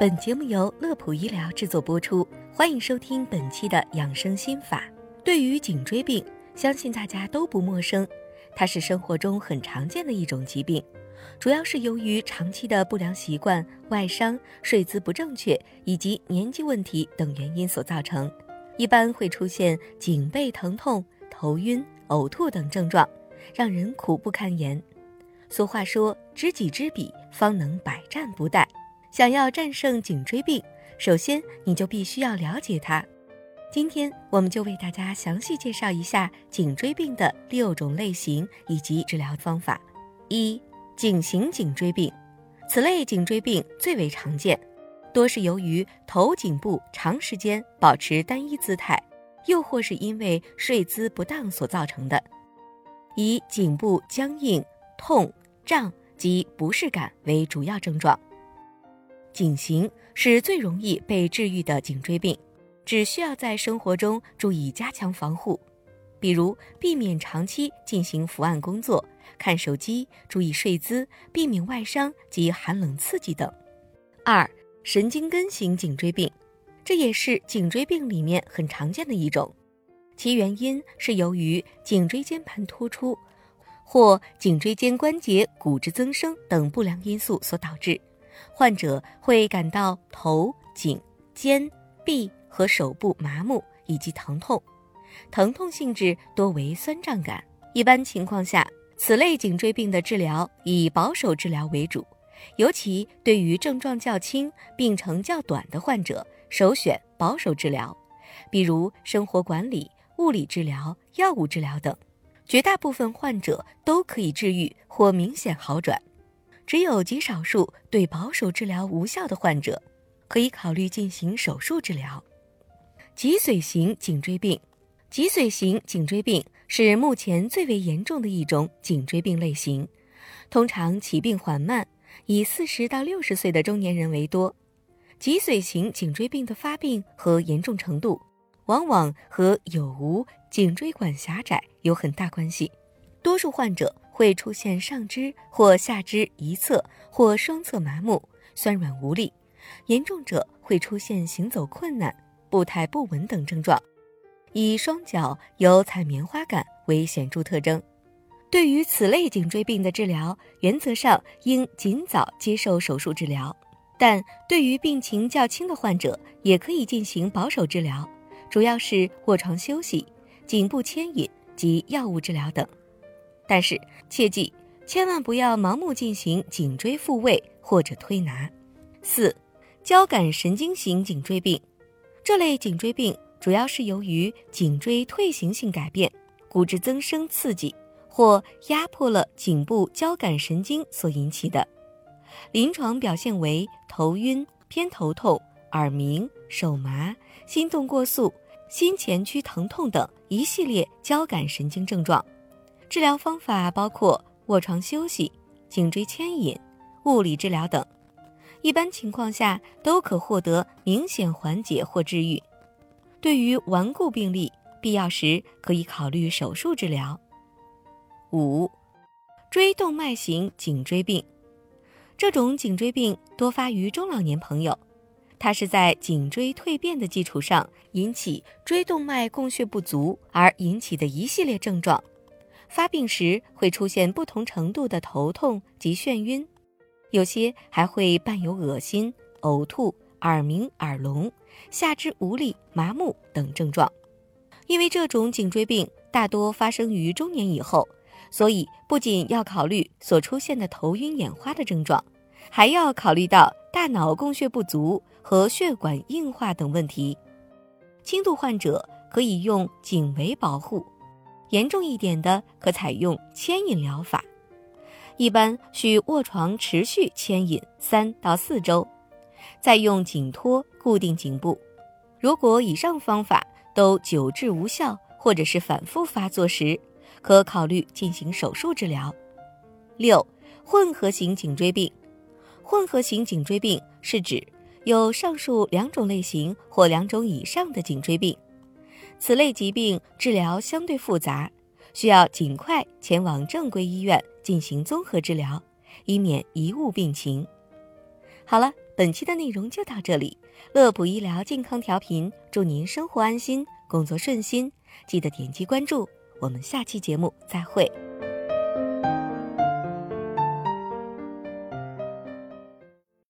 本节目由乐普医疗制作播出，欢迎收听本期的养生心法。对于颈椎病，相信大家都不陌生，它是生活中很常见的一种疾病，主要是由于长期的不良习惯、外伤、睡姿不正确以及年纪问题等原因所造成，一般会出现颈背疼痛、头晕、呕吐等症状，让人苦不堪言。俗话说：“知己知彼，方能百战不殆。”想要战胜颈椎病，首先你就必须要了解它。今天我们就为大家详细介绍一下颈椎病的六种类型以及治疗方法。一、颈型颈椎病，此类颈椎病最为常见，多是由于头颈部长时间保持单一姿态，又或是因为睡姿不当所造成的，以颈部僵硬、痛、胀及不适感为主要症状。颈型是最容易被治愈的颈椎病，只需要在生活中注意加强防护，比如避免长期进行伏案工作、看手机、注意睡姿、避免外伤及寒冷刺激等。二、神经根型颈椎病，这也是颈椎病里面很常见的一种，其原因是由于颈椎间盘突出或颈椎间关节骨质增生等不良因素所导致。患者会感到头、颈、肩、臂和手部麻木以及疼痛，疼痛性质多为酸胀感。一般情况下，此类颈椎病的治疗以保守治疗为主，尤其对于症状较轻、病程较短的患者，首选保守治疗，比如生活管理、物理治疗、药物治疗等。绝大部分患者都可以治愈或明显好转。只有极少数对保守治疗无效的患者，可以考虑进行手术治疗。脊髓型颈椎病，脊髓型颈椎病是目前最为严重的一种颈椎病类型，通常起病缓慢，以四十到六十岁的中年人为多。脊髓型颈椎病的发病和严重程度，往往和有无颈椎管狭窄有很大关系，多数患者。会出现上肢或下肢一侧或双侧麻木、酸软无力，严重者会出现行走困难、步态不稳等症状，以双脚有踩棉花感为显著特征。对于此类颈椎病的治疗，原则上应尽早接受手术治疗，但对于病情较轻的患者，也可以进行保守治疗，主要是卧床休息、颈部牵引及药物治疗等。但是切记，千万不要盲目进行颈椎复位或者推拿。四、交感神经型颈椎病，这类颈椎病主要是由于颈椎退行性改变、骨质增生刺激或压迫了颈部交感神经所引起的。临床表现为头晕、偏头痛、耳鸣、手麻、心动过速、心前区疼痛等一系列交感神经症状。治疗方法包括卧床休息、颈椎牵引、物理治疗等，一般情况下都可获得明显缓解或治愈。对于顽固病例，必要时可以考虑手术治疗。五、椎动脉型颈椎病，这种颈椎病多发于中老年朋友，它是在颈椎蜕变的基础上引起椎动脉供血不足而引起的一系列症状。发病时会出现不同程度的头痛及眩晕，有些还会伴有恶心、呕吐、耳鸣、耳聋、下肢无力、麻木等症状。因为这种颈椎病大多发生于中年以后，所以不仅要考虑所出现的头晕眼花的症状，还要考虑到大脑供血不足和血管硬化等问题。轻度患者可以用颈围保护。严重一点的，可采用牵引疗法，一般需卧床持续牵引三到四周，再用颈托固定颈部。如果以上方法都久治无效，或者是反复发作时，可考虑进行手术治疗。六、混合型颈椎病，混合型颈椎病是指有上述两种类型或两种以上的颈椎病。此类疾病治疗相对复杂，需要尽快前往正规医院进行综合治疗，以免贻误病情。好了，本期的内容就到这里。乐普医疗健康调频，祝您生活安心，工作顺心。记得点击关注，我们下期节目再会。